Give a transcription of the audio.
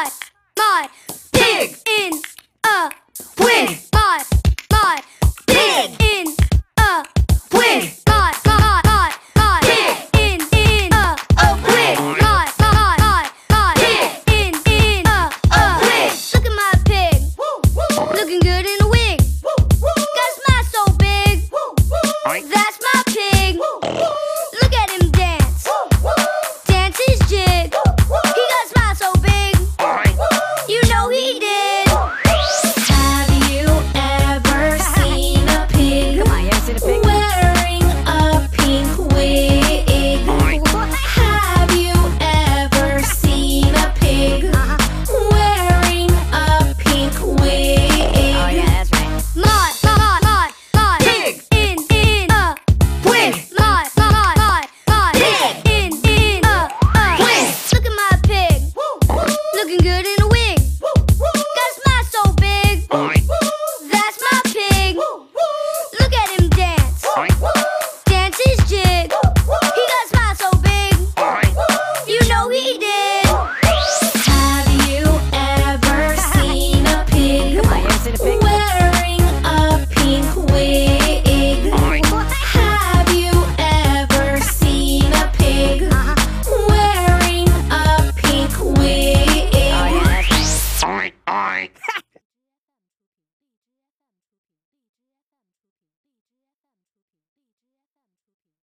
my, my pig pig.